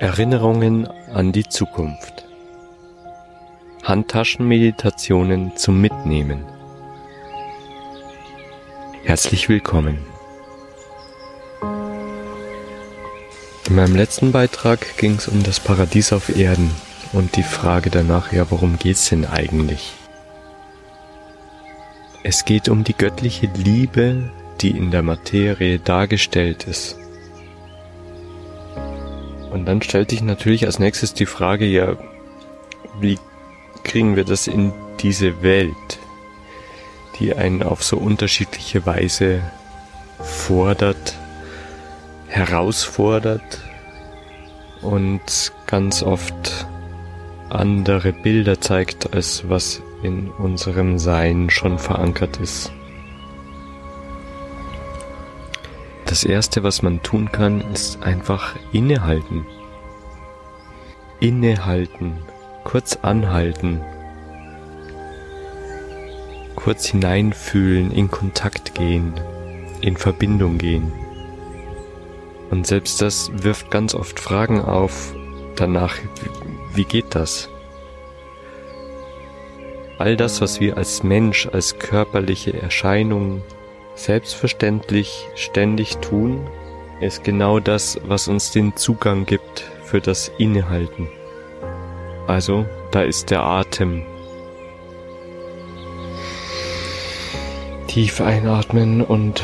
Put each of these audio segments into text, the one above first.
Erinnerungen an die Zukunft. Handtaschenmeditationen zum Mitnehmen. Herzlich willkommen. In meinem letzten Beitrag ging es um das Paradies auf Erden und die Frage danach, ja, worum geht's denn eigentlich? Es geht um die göttliche Liebe, die in der Materie dargestellt ist und dann stellt sich natürlich als nächstes die Frage, ja, wie kriegen wir das in diese Welt, die einen auf so unterschiedliche Weise fordert, herausfordert und ganz oft andere Bilder zeigt, als was in unserem Sein schon verankert ist. Das Erste, was man tun kann, ist einfach innehalten. Innehalten, kurz anhalten, kurz hineinfühlen, in Kontakt gehen, in Verbindung gehen. Und selbst das wirft ganz oft Fragen auf danach, wie geht das? All das, was wir als Mensch, als körperliche Erscheinung selbstverständlich ständig tun, ist genau das, was uns den Zugang gibt für das Innehalten. Also, da ist der Atem. Tief einatmen und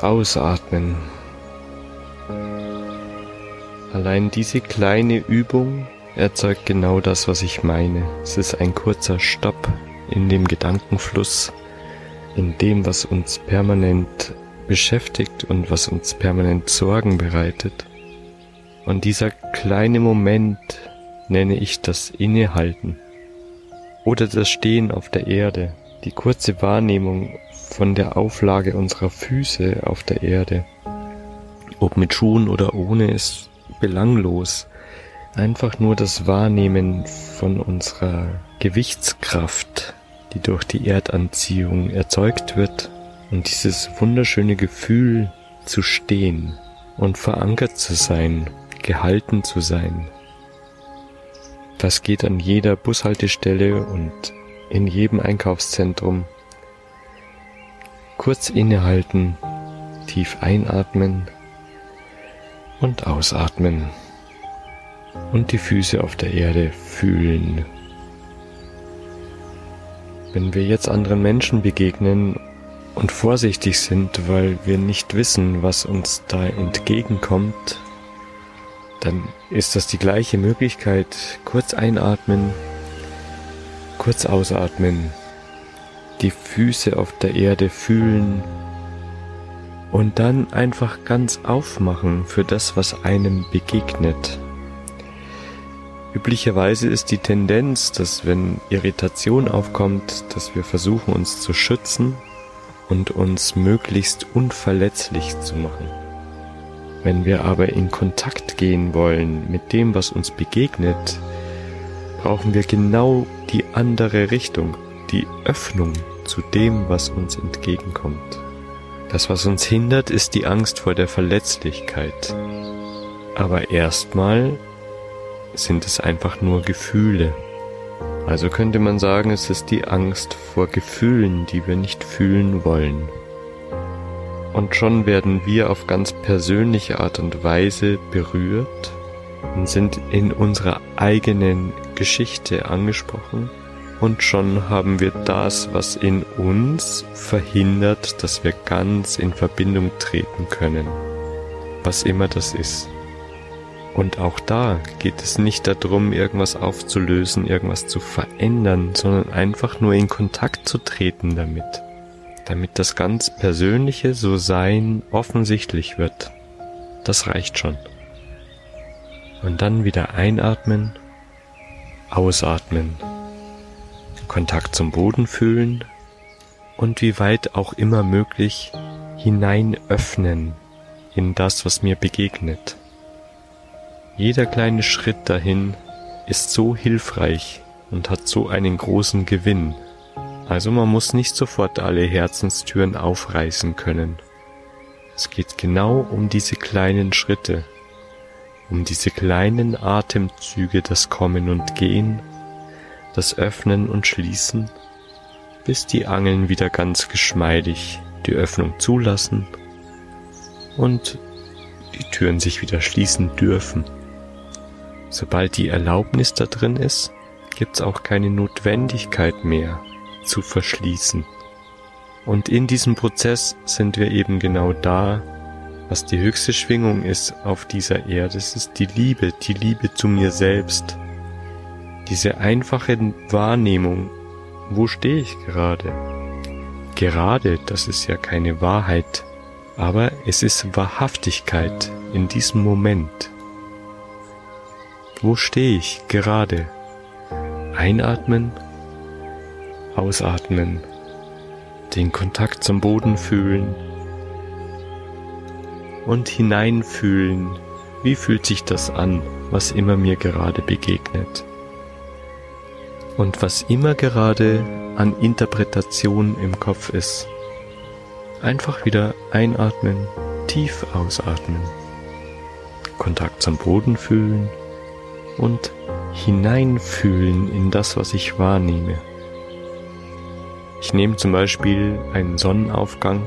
ausatmen. Allein diese kleine Übung erzeugt genau das, was ich meine. Es ist ein kurzer Stopp in dem Gedankenfluss in dem, was uns permanent beschäftigt und was uns permanent Sorgen bereitet. Und dieser kleine Moment nenne ich das Innehalten oder das Stehen auf der Erde, die kurze Wahrnehmung von der Auflage unserer Füße auf der Erde. Ob mit Schuhen oder ohne ist belanglos. Einfach nur das Wahrnehmen von unserer Gewichtskraft die durch die Erdanziehung erzeugt wird und dieses wunderschöne Gefühl zu stehen und verankert zu sein, gehalten zu sein. Das geht an jeder Bushaltestelle und in jedem Einkaufszentrum. Kurz innehalten, tief einatmen und ausatmen und die Füße auf der Erde fühlen. Wenn wir jetzt anderen Menschen begegnen und vorsichtig sind, weil wir nicht wissen, was uns da entgegenkommt, dann ist das die gleiche Möglichkeit. Kurz einatmen, kurz ausatmen, die Füße auf der Erde fühlen und dann einfach ganz aufmachen für das, was einem begegnet. Üblicherweise ist die Tendenz, dass wenn Irritation aufkommt, dass wir versuchen uns zu schützen und uns möglichst unverletzlich zu machen. Wenn wir aber in Kontakt gehen wollen mit dem, was uns begegnet, brauchen wir genau die andere Richtung, die Öffnung zu dem, was uns entgegenkommt. Das, was uns hindert, ist die Angst vor der Verletzlichkeit. Aber erstmal sind es einfach nur Gefühle. Also könnte man sagen, es ist die Angst vor Gefühlen, die wir nicht fühlen wollen. Und schon werden wir auf ganz persönliche Art und Weise berührt und sind in unserer eigenen Geschichte angesprochen und schon haben wir das, was in uns verhindert, dass wir ganz in Verbindung treten können, was immer das ist. Und auch da geht es nicht darum, irgendwas aufzulösen, irgendwas zu verändern, sondern einfach nur in Kontakt zu treten damit, damit das ganz Persönliche so sein offensichtlich wird. Das reicht schon. Und dann wieder einatmen, ausatmen, Kontakt zum Boden fühlen und wie weit auch immer möglich hinein öffnen in das, was mir begegnet. Jeder kleine Schritt dahin ist so hilfreich und hat so einen großen Gewinn. Also man muss nicht sofort alle Herzenstüren aufreißen können. Es geht genau um diese kleinen Schritte, um diese kleinen Atemzüge, das Kommen und Gehen, das Öffnen und Schließen, bis die Angeln wieder ganz geschmeidig die Öffnung zulassen und die Türen sich wieder schließen dürfen. Sobald die Erlaubnis da drin ist, gibt's auch keine Notwendigkeit mehr zu verschließen. Und in diesem Prozess sind wir eben genau da, was die höchste Schwingung ist auf dieser Erde. Es ist die Liebe, die Liebe zu mir selbst. Diese einfache Wahrnehmung, wo stehe ich gerade? Gerade, das ist ja keine Wahrheit, aber es ist Wahrhaftigkeit in diesem Moment. Wo stehe ich gerade? Einatmen, ausatmen, den Kontakt zum Boden fühlen und hineinfühlen, wie fühlt sich das an, was immer mir gerade begegnet. Und was immer gerade an Interpretation im Kopf ist. Einfach wieder einatmen, tief ausatmen, Kontakt zum Boden fühlen und hineinfühlen in das, was ich wahrnehme. Ich nehme zum Beispiel einen Sonnenaufgang.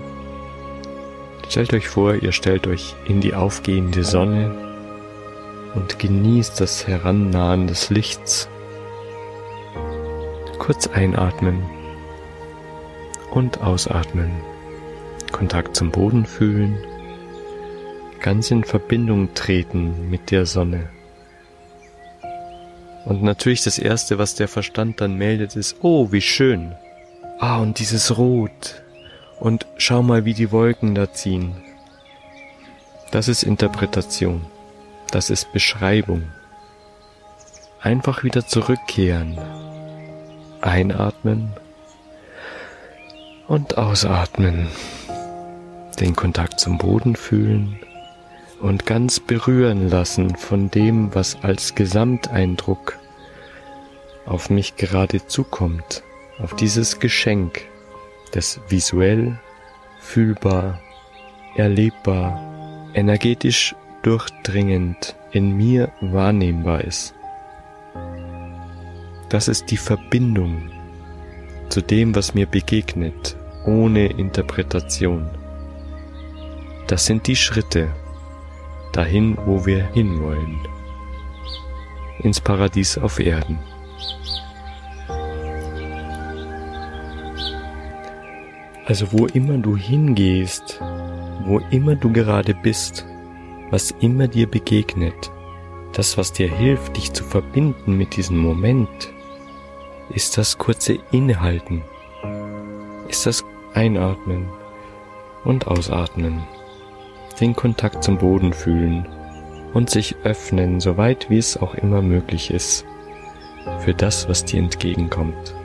Stellt euch vor, ihr stellt euch in die aufgehende Sonne und genießt das Herannahen des Lichts. Kurz einatmen und ausatmen. Kontakt zum Boden fühlen, ganz in Verbindung treten mit der Sonne. Und natürlich das Erste, was der Verstand dann meldet, ist, oh, wie schön. Ah, und dieses Rot. Und schau mal, wie die Wolken da ziehen. Das ist Interpretation. Das ist Beschreibung. Einfach wieder zurückkehren. Einatmen und ausatmen den Kontakt zum Boden fühlen und ganz berühren lassen von dem, was als Gesamteindruck auf mich gerade zukommt, auf dieses Geschenk, das visuell, fühlbar, erlebbar, energetisch durchdringend in mir wahrnehmbar ist. Das ist die Verbindung zu dem, was mir begegnet, ohne Interpretation. Das sind die Schritte dahin, wo wir hinwollen. Ins Paradies auf Erden. Also wo immer du hingehst, wo immer du gerade bist, was immer dir begegnet, das, was dir hilft, dich zu verbinden mit diesem Moment, ist das kurze Innehalten, ist das Einatmen und Ausatmen den Kontakt zum Boden fühlen und sich öffnen, so weit wie es auch immer möglich ist, für das, was dir entgegenkommt.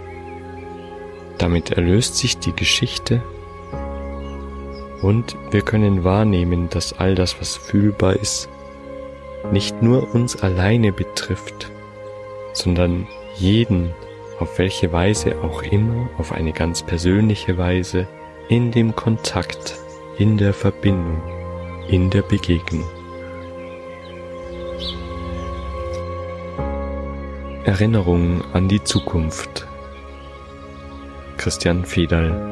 Damit erlöst sich die Geschichte und wir können wahrnehmen, dass all das, was fühlbar ist, nicht nur uns alleine betrifft, sondern jeden, auf welche Weise auch immer, auf eine ganz persönliche Weise, in dem Kontakt, in der Verbindung in der Begegnung. Erinnerung an die Zukunft. Christian Federl